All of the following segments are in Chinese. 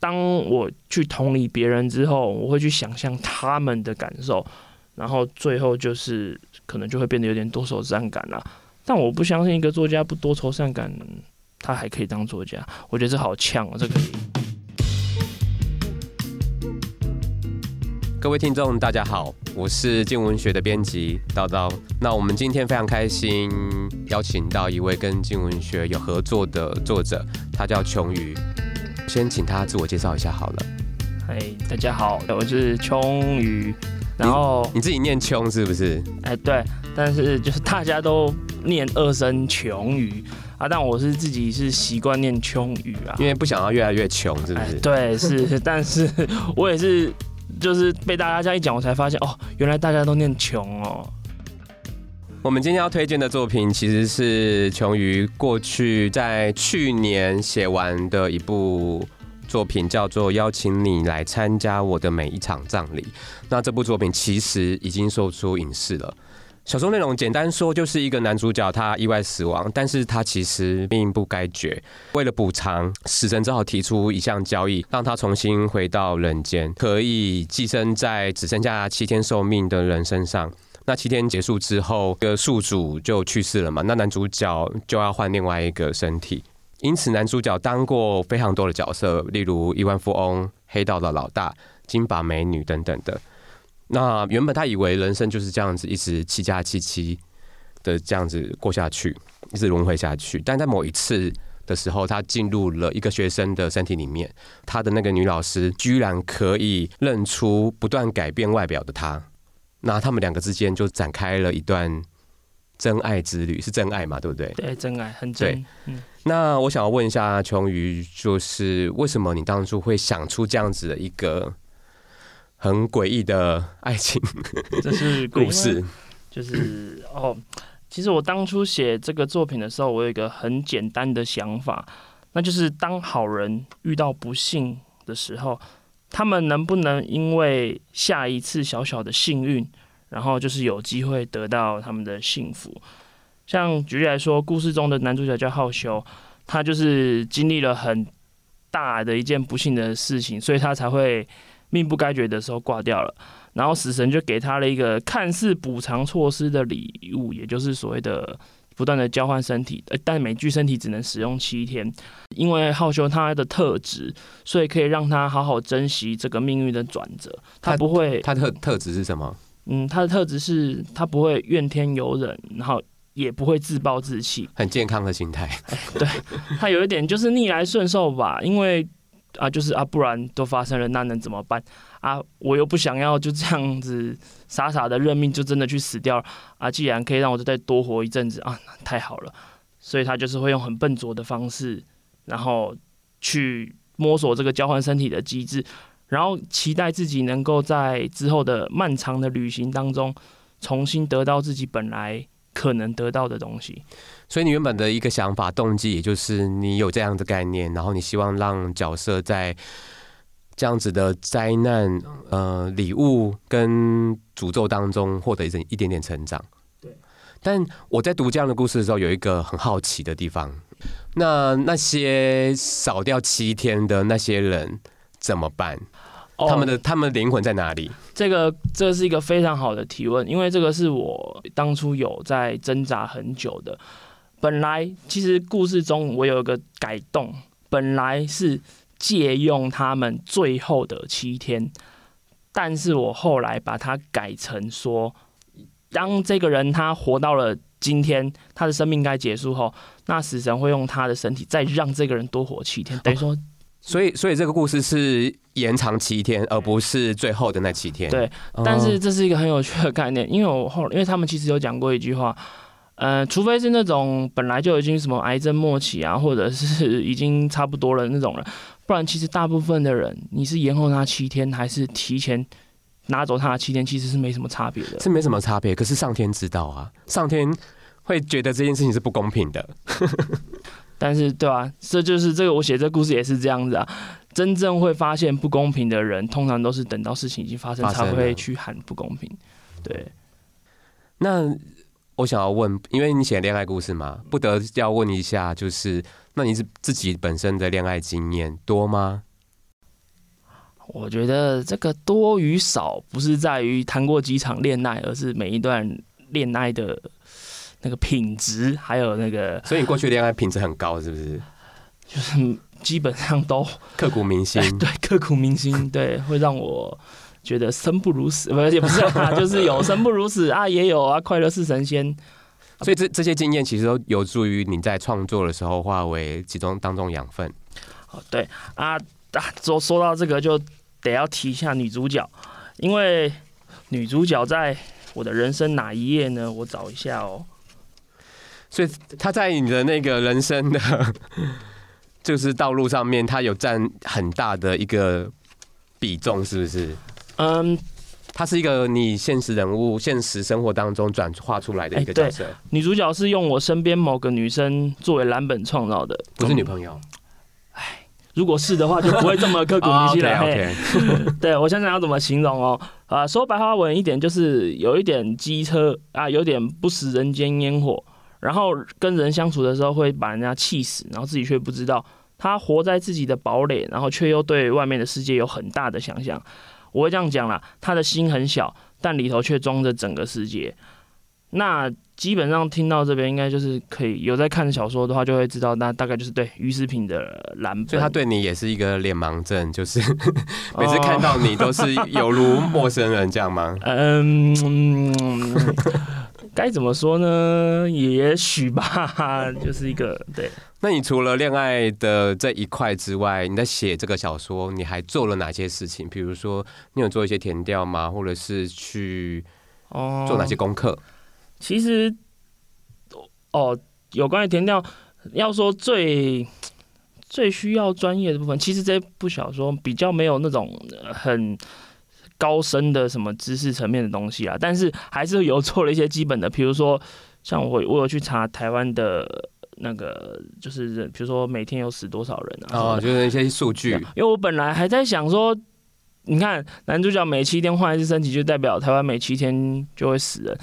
当我去同理别人之后，我会去想象他们的感受，然后最后就是可能就会变得有点多愁善感了。但我不相信一个作家不多愁善感，他还可以当作家。我觉得这好呛啊，这个。各位听众，大家好，我是镜文学的编辑叨叨。那我们今天非常开心，邀请到一位跟镜文学有合作的作者，他叫琼瑜。先请他自我介绍一下好了。嗨，大家好，我是琼瑜。然后你，你自己念琼是不是？哎，对，但是就是大家都念二声琼鱼啊，但我是自己是习惯念琼鱼啊，因为不想要越来越穷，是不是？对，是，但是我也是。就是被大家这样一讲，我才发现哦，原来大家都念琼哦。我们今天要推荐的作品，其实是琼瑜过去在去年写完的一部作品，叫做《邀请你来参加我的每一场葬礼》。那这部作品其实已经售出影视了。小说内容简单说，就是一个男主角他意外死亡，但是他其实命不该绝。为了补偿，死神只好提出一项交易，让他重新回到人间，可以寄生在只剩下七天寿命的人身上。那七天结束之后，这个宿主就去世了嘛，那男主角就要换另外一个身体。因此，男主角当过非常多的角色，例如亿万富翁、黑道的老大、金发美女等等的。那原本他以为人生就是这样子，一直七加七七的这样子过下去，一直轮回下去。但在某一次的时候，他进入了一个学生的身体里面，他的那个女老师居然可以认出不断改变外表的他。那他们两个之间就展开了一段真爱之旅，是真爱嘛？对不对？对，真爱很真。嗯。那我想要问一下琼瑜，就是为什么你当初会想出这样子的一个？很诡异的爱情，这是 故事。就是哦，其实我当初写这个作品的时候，我有一个很简单的想法，那就是当好人遇到不幸的时候，他们能不能因为下一次小小的幸运，然后就是有机会得到他们的幸福？像举例来说，故事中的男主角叫浩修，他就是经历了很大的一件不幸的事情，所以他才会。命不该绝的时候挂掉了，然后死神就给他了一个看似补偿措施的礼物，也就是所谓的不断的交换身体，但每具身体只能使用七天。因为浩修他的特质，所以可以让他好好珍惜这个命运的转折。他不会，他的特质是什么？嗯，他的特质是他不会怨天尤人，然后也不会自暴自弃，很健康的心态。对，他有一点就是逆来顺受吧，因为。啊，就是啊，不然都发生了，那能怎么办啊？我又不想要就这样子傻傻的认命，就真的去死掉啊！既然可以让我再多活一阵子啊，太好了。所以他就是会用很笨拙的方式，然后去摸索这个交换身体的机制，然后期待自己能够在之后的漫长的旅行当中，重新得到自己本来可能得到的东西。所以你原本的一个想法、动机，也就是你有这样的概念，然后你希望让角色在这样子的灾难、呃礼物跟诅咒当中获得一一点点成长。对。但我在读这样的故事的时候，有一个很好奇的地方，那那些少掉七天的那些人怎么办？他们的他们的灵魂在哪里？这个这是一个非常好的提问，因为这个是我当初有在挣扎很久的。本来其实故事中我有一个改动，本来是借用他们最后的七天，但是我后来把它改成说，当这个人他活到了今天，他的生命该结束后，那死神会用他的身体再让这个人多活七天，等于说，所以所以这个故事是延长七天，而不是最后的那七天。对，但是这是一个很有趣的概念，因为我后因为他们其实有讲过一句话。呃，除非是那种本来就已经什么癌症末期啊，或者是已经差不多了那种人，不然其实大部分的人，你是延后他七天，还是提前拿走他的七天，其实是没什么差别的。是没什么差别，可是上天知道啊，上天会觉得这件事情是不公平的。但是，对啊，这就是这个我写这个故事也是这样子啊。真正会发现不公平的人，通常都是等到事情已经发生才会去喊不公平。对，那。我想要问，因为你写恋爱故事嘛，不得要问一下，就是那你是自己本身的恋爱经验多吗？我觉得这个多与少不是在于谈过几场恋爱，而是每一段恋爱的那个品质，还有那个。所以你过去恋爱品质很高，是不是？就是基本上都刻骨铭心。对，刻骨铭心，对，会让我觉得生不如死，不是也不是啊，就是有生不如死啊，也有啊，快乐似神仙。所以这这些经验其实都有助于你在创作的时候化为其中当中养分。哦，对啊，啊，说说到这个就。得要提一下女主角，因为女主角在我的人生哪一页呢？我找一下哦。所以她在你的那个人生的，就是道路上面，她有占很大的一个比重，是不是？嗯，她是一个你现实人物、现实生活当中转化出来的一个角色。女主角是用我身边某个女生作为蓝本创造的，不是女朋友。如果是的话，就不会这么刻骨铭心了。Oh. 对，我想想要怎么形容哦。啊，说白话文一点，就是有一点机车啊，有点不食人间烟火，然后跟人相处的时候会把人家气死，然后自己却不知道，他活在自己的堡垒，然后却又对外面的世界有很大的想象。我会这样讲啦，他的心很小，但里头却装着整个世界。那基本上听到这边，应该就是可以有在看小说的话，就会知道那大概就是对于思平的蓝本。所以他对你也是一个脸盲症，就是 每次看到你都是有如陌生人这样吗？嗯，该怎么说呢？也许吧，就是一个对。那你除了恋爱的这一块之外，你在写这个小说，你还做了哪些事情？比如说，你有做一些填调吗？或者是去做哪些功课？其实，哦，有关于填调，要说最最需要专业的部分，其实这部小说比较没有那种很高深的什么知识层面的东西啊，但是还是有做了一些基本的，比如说像我我有去查台湾的那个，就是比如说每天有死多少人啊，哦，就是一些数据，因为我本来还在想说，你看男主角每七天换一次身体，就代表台湾每七天就会死人。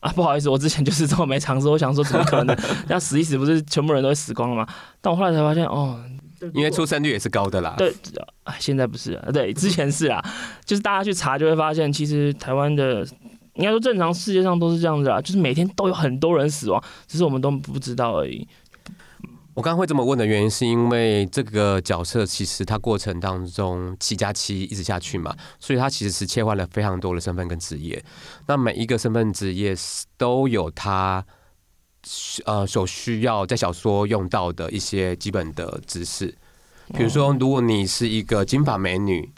啊，不好意思，我之前就是这么没尝试。我想说，怎么可能？要死一死，不是全部人都会死光了吗？但我后来才发现，哦，因为出生率也是高的啦。对，现在不是啊，对，之前是啊，就是大家去查就会发现，其实台湾的应该说正常世界上都是这样子啊，就是每天都有很多人死亡，只是我们都不知道而已。我刚刚会这么问的原因，是因为这个角色其实他过程当中七加七一直下去嘛，所以他其实是切换了非常多的身份跟职业。那每一个身份职业都有他呃所需要在小说用到的一些基本的知识。比如说，如果你是一个金发美女，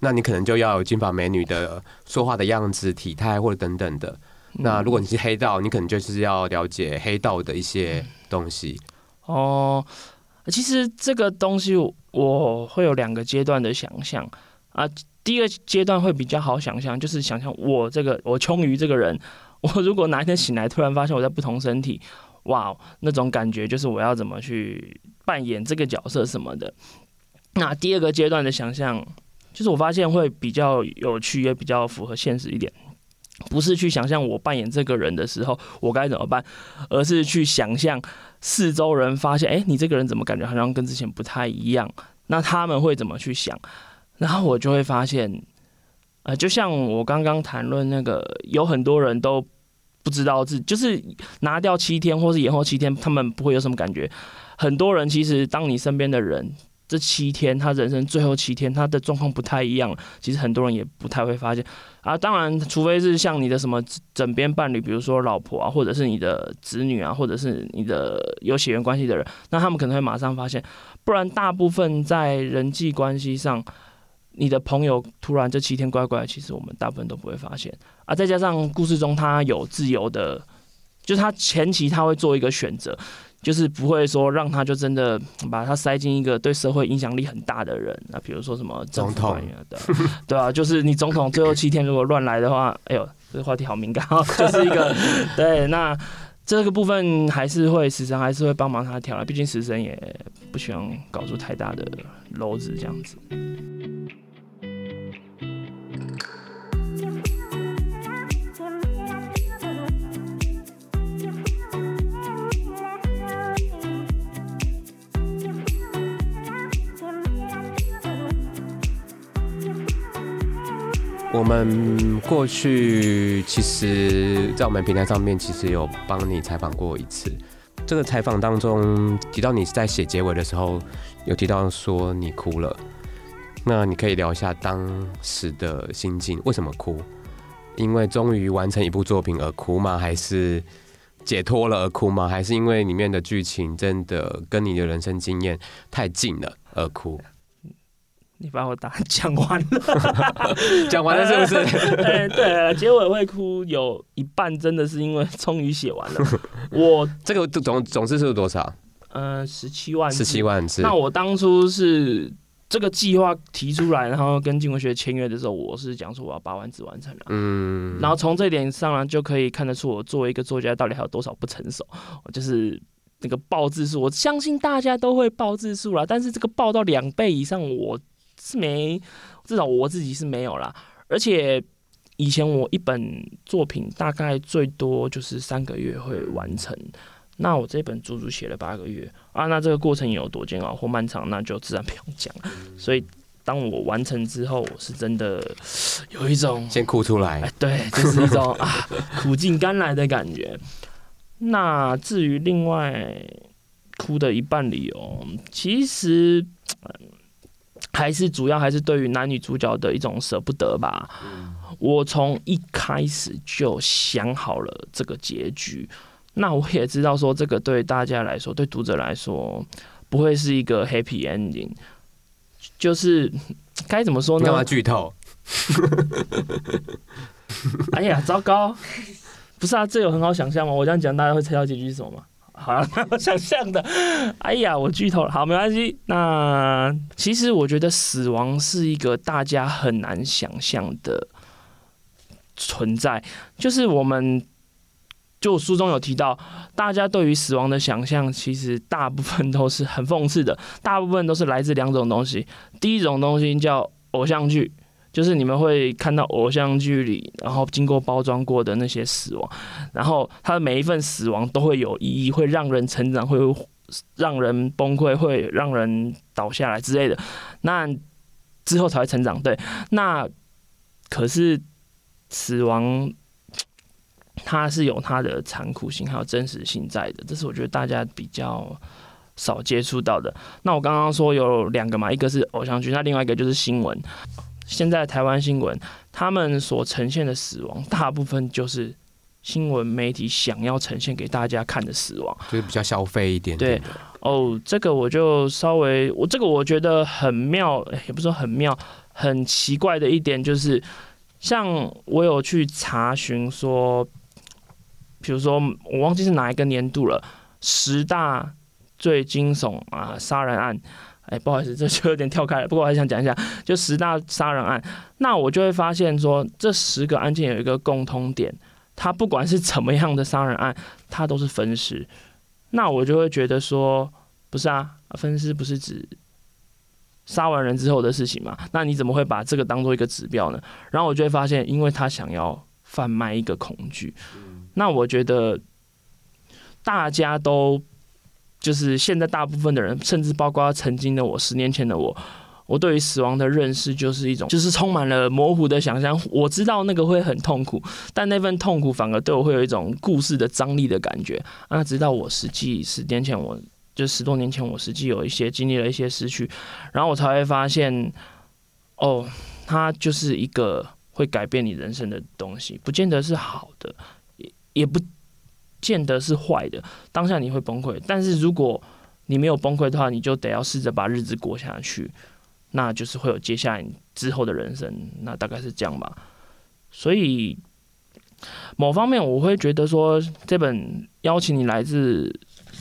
那你可能就要有金发美女的说话的样子、体态或者等等的。那如果你是黑道，你可能就是要了解黑道的一些东西。哦，其实这个东西我会有两个阶段的想象啊。第一个阶段会比较好想象，就是想象我这个我穷于这个人，我如果哪一天醒来，突然发现我在不同身体，哇，那种感觉就是我要怎么去扮演这个角色什么的。那第二个阶段的想象，就是我发现会比较有趣，也比较符合现实一点。不是去想象我扮演这个人的时候我该怎么办，而是去想象四周人发现，哎，你这个人怎么感觉好像跟之前不太一样？那他们会怎么去想？然后我就会发现，呃，就像我刚刚谈论那个，有很多人都不知道自，就是拿掉七天或是延后七天，他们不会有什么感觉。很多人其实，当你身边的人。这七天，他人生最后七天，他的状况不太一样。其实很多人也不太会发现啊。当然，除非是像你的什么枕边伴侣，比如说老婆啊，或者是你的子女啊，或者是你的有血缘关系的人，那他们可能会马上发现。不然，大部分在人际关系上，你的朋友突然这七天乖乖，其实我们大部分都不会发现啊。再加上故事中他有自由的，就是他前期他会做一个选择。就是不会说让他就真的把他塞进一个对社会影响力很大的人啊，比如说什么总统的，对啊，就是你总统最后七天如果乱来的话，哎呦，这个话题好敏感啊，就是一个 对，那这个部分还是会死神还是会帮忙他调了，毕竟死神也不希望搞出太大的篓子这样子。我们过去其实，在我们平台上面，其实有帮你采访过一次。这个采访当中提到你在写结尾的时候，有提到说你哭了。那你可以聊一下当时的心境，为什么哭？因为终于完成一部作品而哭吗？还是解脱了而哭吗？还是因为里面的剧情真的跟你的人生经验太近了而哭？你把我答案 讲完了，讲完了是不是？对、对，结尾会哭，有一半真的是因为终于写完了。我这个总总字数多少？呃，十七万，十七万字。那我当初是这个计划提出来，然后跟金文学签约的时候，我是讲说我要八万字完成了。嗯，然后从这点上呢，就可以看得出我作为一个作家到底还有多少不成熟。我就是那个报字数，我相信大家都会报字数啦，但是这个报到两倍以上，我。是没，至少我自己是没有啦。而且以前我一本作品大概最多就是三个月会完成，那我这本足足写了八个月啊。那这个过程有多煎熬或漫长，那就自然不用讲了。所以当我完成之后，我是真的有一种先哭出来，哎，对，就是一种 啊苦尽甘来的感觉。那至于另外哭的一半理由，其实。还是主要还是对于男女主角的一种舍不得吧。我从一开始就想好了这个结局，那我也知道说这个对大家来说，对读者来说不会是一个 happy ending。就是该怎么说呢？干嘛剧透？哎呀，糟糕！不是啊，这有很好想象吗？我这样讲，大家会猜到结局是什么吗？好了，我想象的。哎呀，我剧透了。好，没关系。那其实我觉得死亡是一个大家很难想象的存在。就是我们，就书中有提到，大家对于死亡的想象，其实大部分都是很讽刺的。大部分都是来自两种东西。第一种东西叫偶像剧。就是你们会看到偶像剧里，然后经过包装过的那些死亡，然后他的每一份死亡都会有意义，会让人成长，会让人崩溃，会让人倒下来之类的，那之后才会成长。对，那可是死亡它是有它的残酷性还有真实性在的，这是我觉得大家比较少接触到的。那我刚刚说有两个嘛，一个是偶像剧，那另外一个就是新闻。现在台湾新闻，他们所呈现的死亡，大部分就是新闻媒体想要呈现给大家看的死亡，就是比较消费一点点。对，哦，这个我就稍微，我这个我觉得很妙，也不是说很妙，很奇怪的一点就是，像我有去查询说，比如说我忘记是哪一个年度了，十大最惊悚啊杀人案。哎，不好意思，这就有点跳开了。不过我还想讲一下，就十大杀人案，那我就会发现说，这十个案件有一个共通点，它不管是怎么样的杀人案，它都是分尸。那我就会觉得说，不是啊，分尸不是指杀完人之后的事情嘛？那你怎么会把这个当做一个指标呢？然后我就会发现，因为他想要贩卖一个恐惧。那我觉得大家都。就是现在，大部分的人，甚至包括曾经的我，十年前的我，我对于死亡的认识就是一种，就是充满了模糊的想象。我知道那个会很痛苦，但那份痛苦反而对我会有一种故事的张力的感觉。啊，直到我实际十年前我，我就十多年前，我实际有一些经历了一些失去，然后我才会发现，哦，它就是一个会改变你人生的东西，不见得是好的，也也不。见得是坏的，当下你会崩溃。但是如果你没有崩溃的话，你就得要试着把日子过下去，那就是会有接下来之后的人生。那大概是这样吧。所以某方面我会觉得说，这本邀请你来自，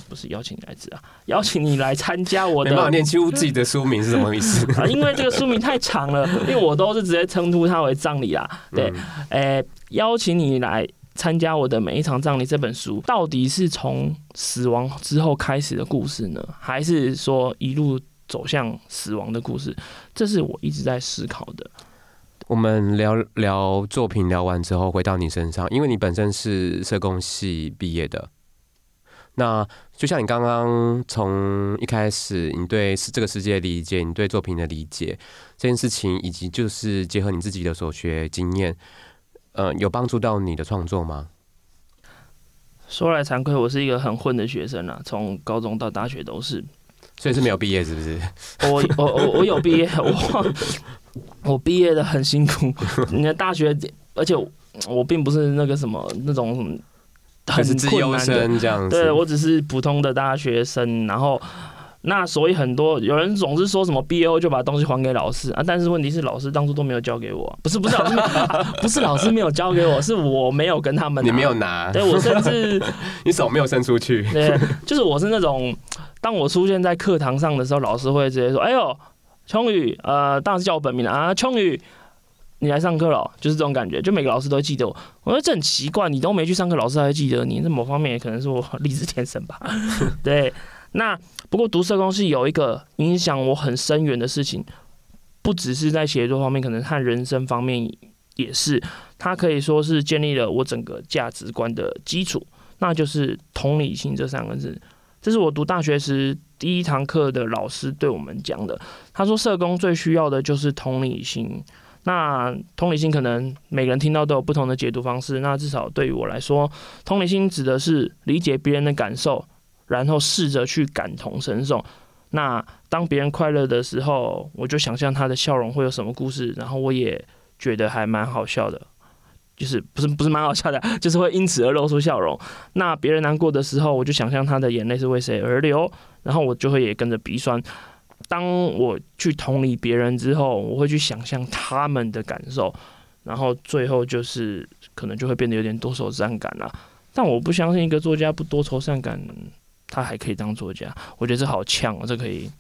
不是邀请你来自啊，邀请你来参加我的。没办法念清自己的书名是什么意思 啊？因为这个书名太长了，因为我都是直接称呼它为葬礼啦。对，诶，邀请你来。参加我的每一场葬礼这本书，到底是从死亡之后开始的故事呢，还是说一路走向死亡的故事？这是我一直在思考的。我们聊聊作品，聊完之后回到你身上，因为你本身是社工系毕业的，那就像你刚刚从一开始，你对这个世界的理解，你对作品的理解这件事情，以及就是结合你自己的所学经验，呃，有帮助到你的创作吗？说来惭愧，我是一个很混的学生啊，从高中到大学都是，所以是没有毕业，是不是？我我我我有毕业，我我毕业的很辛苦。你的大学，而且我，我并不是那个什么那种很困难的这样子，对，我只是普通的大学生，然后。那所以很多有人总是说什么毕业后就把东西还给老师啊，但是问题是老师当初都没有交给我，不是 不是老师没有、啊，不是老师没有交给我，是我没有跟他们拿，你没有拿，对，我甚至 你手没有伸出去，对，就是我是那种，当我出现在课堂上的时候，老师会直接说，哎呦，琼宇，呃，当然是叫我本名了啊，琼宇，你来上课了，就是这种感觉，就每个老师都会记得我，我觉得这很奇怪，你都没去上课，老师还会记得你，那某方面也可能是我 励志天生吧，对。那不过读社工是有一个影响我很深远的事情，不只是在写作方面，可能和人生方面也是。它可以说是建立了我整个价值观的基础，那就是同理心这三个字。这是我读大学时第一堂课的老师对我们讲的。他说社工最需要的就是同理心。那同理心可能每个人听到都有不同的解读方式。那至少对于我来说，同理心指的是理解别人的感受。然后试着去感同身受。那当别人快乐的时候，我就想象他的笑容会有什么故事，然后我也觉得还蛮好笑的，就是不是不是蛮好笑的，就是会因此而露出笑容。那别人难过的时候，我就想象他的眼泪是为谁而流，然后我就会也跟着鼻酸。当我去同理别人之后，我会去想象他们的感受，然后最后就是可能就会变得有点多愁善感了。但我不相信一个作家不多愁善感。他还可以当作家，我觉得这好呛哦，这可以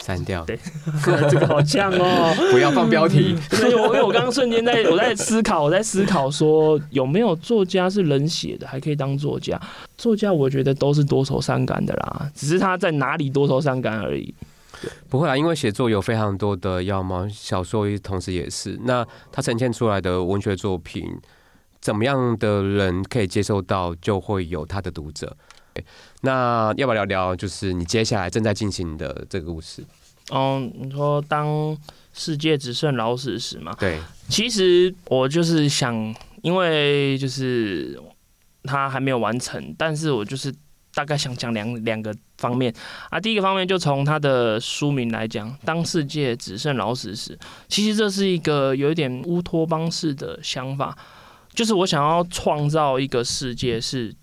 删掉。对，这个好呛哦，不要放标题。所以我因为我刚刚瞬间在 我在思考，我在思考说有没有作家是冷血的，还可以当作家。作家我觉得都是多愁善感的啦，只是他在哪里多愁善感而已。不会啦，因为写作有非常多的样貌，小说同时也是。那他呈现出来的文学作品，怎么样的人可以接受到，就会有他的读者。那要不要聊聊，就是你接下来正在进行的这个故事？嗯，你说当世界只剩老死时嘛？对，其实我就是想，因为就是他还没有完成，但是我就是大概想讲两两个方面啊。第一个方面就从他的书名来讲，当世界只剩老死时，其实这是一个有一点乌托邦式的想法，就是我想要创造一个世界是。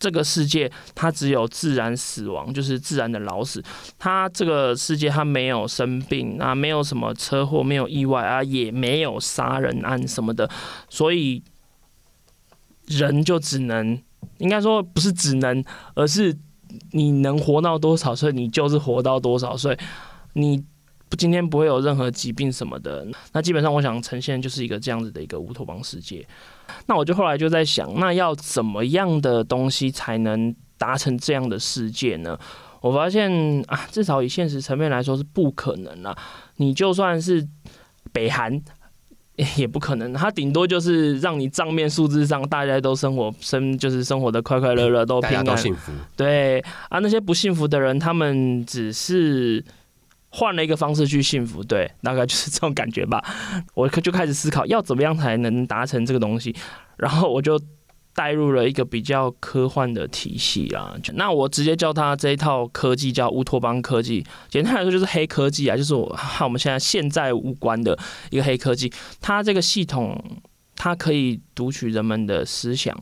这个世界它只有自然死亡，就是自然的老死。它这个世界它没有生病啊，没有什么车祸，没有意外啊，也没有杀人案什么的。所以人就只能，应该说不是只能，而是你能活到多少岁，你就是活到多少岁。你今天不会有任何疾病什么的。那基本上我想呈现就是一个这样子的一个乌托邦世界。那我就后来就在想，那要怎么样的东西才能达成这样的世界呢？我发现啊，至少以现实层面来说是不可能啦。你就算是北韩，也不可能。它顶多就是让你账面数字上大家都生活生，就是生活的快快乐乐，都平安，都幸福。对啊，那些不幸福的人，他们只是。换了一个方式去幸福，对，大概就是这种感觉吧。我就开始思考要怎么样才能达成这个东西，然后我就带入了一个比较科幻的体系啊。那我直接叫它这一套科技叫乌托邦科技，简单来说就是黑科技啊，就是我和我们现在现在无关的一个黑科技。它这个系统，它可以读取人们的思想，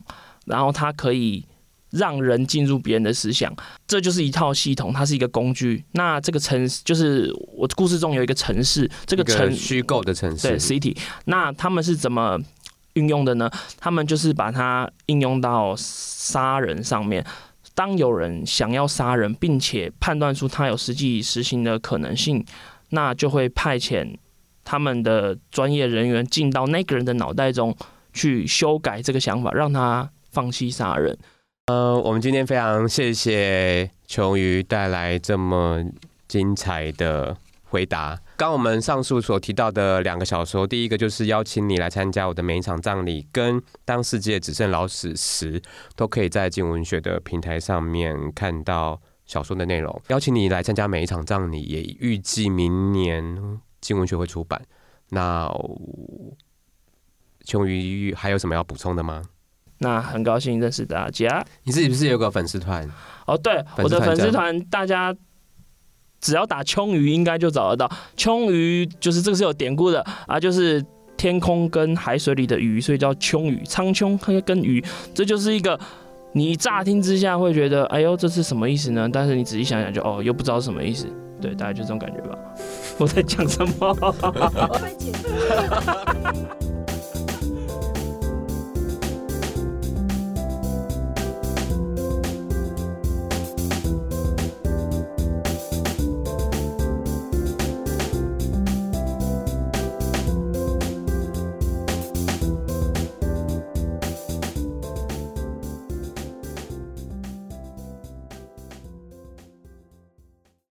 然后它可以。让人进入别人的思想，这就是一套系统，它是一个工具。那这个城市就是我故事中有一个城市，这个城虚构的城市，对，city。那他们是怎么运用的呢？他们就是把它应用到杀人上面。当有人想要杀人，并且判断出他有实际实行的可能性，那就会派遣他们的专业人员进到那个人的脑袋中去修改这个想法，让他放弃杀人。呃，我们今天非常谢谢琼瑜带来这么精彩的回答。刚我们上述所提到的两个小说，第一个就是邀请你来参加我的每一场葬礼，跟当世界只剩老死时，都可以在静文学的平台上面看到小说的内容。邀请你来参加每一场葬礼，也预计明年静文学会出版。那琼瑜还有什么要补充的吗？那很高兴认识大家。你自己不是有个粉丝团？哦，对，我的粉丝团，大家只要打“秋鱼”应该就找得到。秋鱼就是这个是有典故的啊，就是天空跟海水里的鱼，所以叫秋鱼。苍穹跟鱼，这就是一个你乍听之下会觉得，哎呦，这是什么意思呢？但是你仔细想想就，就哦，又不知道什么意思。对，大概就这种感觉吧。我在讲什么？